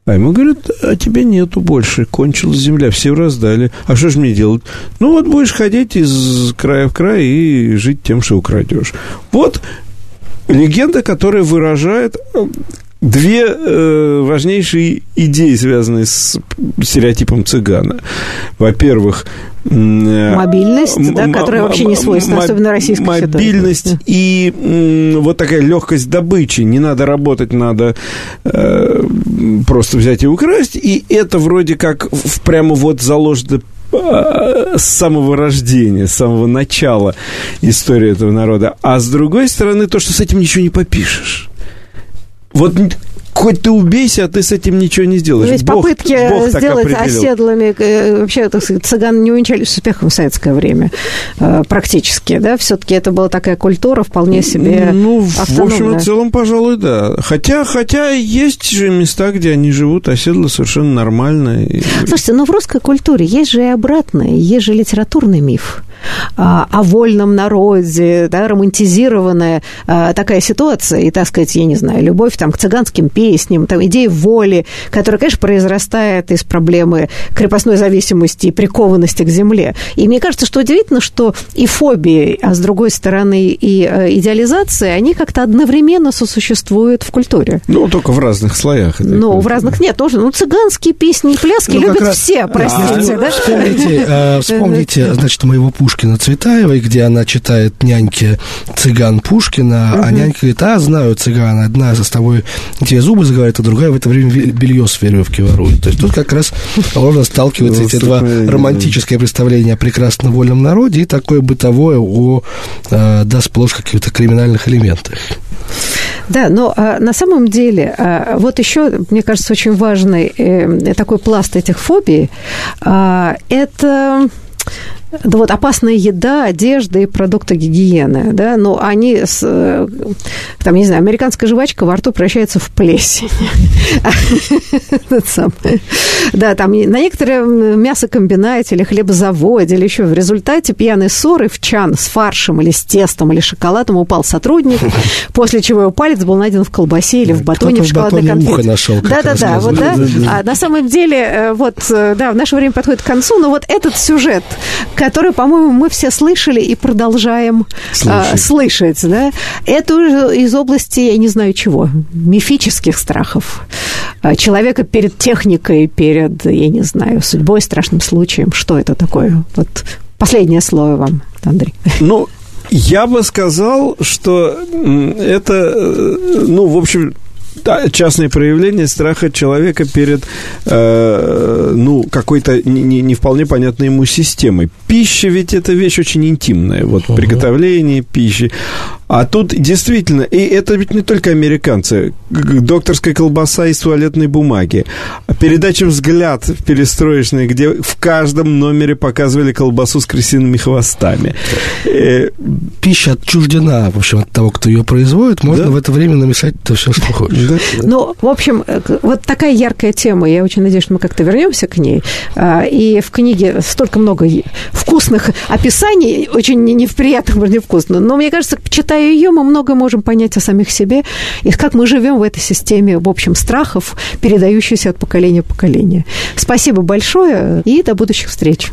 А ему говорят, а тебе нету больше, кончилась земля, все раздали. А что же мне делать? Ну вот будешь ходить из края в край и жить тем, что украдешь. Вот легенда, которая выражает две э, важнейшие идеи, связанные с стереотипом цыгана. Во-первых, э, Мобильность, да, которая вообще не свойственна, особенно российской Мобильность ситуации. и вот такая легкость добычи. Не надо работать, надо э, просто взять и украсть. И это вроде как прямо вот заложено э, с самого рождения, с самого начала истории этого народа. А с другой стороны, то, что с этим ничего не попишешь. Вот хоть ты убейся, а ты с этим ничего не сделаешь. Но ведь Бог, попытки Бог сделать оседлыми, э, вообще, так сказать, цыган не увенчались успехом в советское время э, практически, да? Все-таки это была такая культура вполне себе Ну, автономная. в общем и целом, пожалуй, да. Хотя, хотя есть же места, где они живут оседло совершенно нормально. Слушайте, но в русской культуре есть же и обратное, есть же литературный миф а, о вольном народе, да, романтизированная а, такая ситуация, и, так сказать, я не знаю, любовь там к цыганским песням, там идея воли, которая, конечно, произрастает из проблемы крепостной зависимости и прикованности к земле. И мне кажется, что удивительно, что и фобии, а с другой стороны и э, идеализация, они как-то одновременно сосуществуют в культуре. Ну, только в разных слоях. Ну, в разных нет, тоже. Ну, цыганские песни и пляски ну, любят раз... все, простите, а, да? Вспомните, э, вспомните, *laughs* значит, моего Пушкина Цветаевой, где она читает няньке цыган Пушкина, а нянька говорит, а, знаю цыгана, одна за тобой тебе зубы заговаривает, а другая в это время белье с веревки ворует. То есть тут как раз можно сталкиваться эти два романтическое представление о прекрасном вольном народе и такое бытовое о, э, да, сплошь каких-то криминальных элементах. Да, но а, на самом деле, а, вот еще, мне кажется, очень важный э, такой пласт этих фобий, а, это да вот опасная еда, одежда и продукты гигиены, да, но они, с, э, там, не знаю, американская жвачка во рту превращается в плесень. *laughs* Да, там на некотором мясокомбинате или хлебозаводе или еще в результате пьяной ссоры в чан с фаршем или с тестом или шоколадом упал сотрудник, *laughs* после чего его палец был найден в колбасе или в батоне в шоколадной конфете. Да-да-да, вот да. А на самом деле, э, вот, э, да, в наше время подходит к концу, но вот этот сюжет, которую, по-моему, мы все слышали и продолжаем слышать. А, слышать да? Это уже из области, я не знаю чего, мифических страхов. А, человека перед техникой, перед, я не знаю, судьбой, страшным случаем. Что это такое? Вот последнее слово вам, Андрей. Ну, я бы сказал, что это, э, ну, в общем, да, частное проявление страха человека перед, э, ну, какой-то не, не вполне понятной ему системой. Пища ведь это вещь очень интимная. Вот uh-huh. приготовление пищи. А тут действительно, и это ведь не только американцы, докторская колбаса из туалетной бумаги, передача «Взгляд» в перестроечной, где в каждом номере показывали колбасу с крысиными хвостами. Э, Пища отчуждена, в общем, от того, кто ее производит, можно да? в это время намешать то все, что хочешь. Да? Ну, в общем, э, вот такая яркая тема, я очень надеюсь, что мы как-то вернемся к ней. А, и в книге столько много вкусных описаний, очень неприятных, не вкусных, но мне кажется, читая ее, мы много можем понять о самих себе и как мы живем в этой системе, в общем, страхов, передающейся от поколения в поколение. Спасибо большое и до будущих встреч.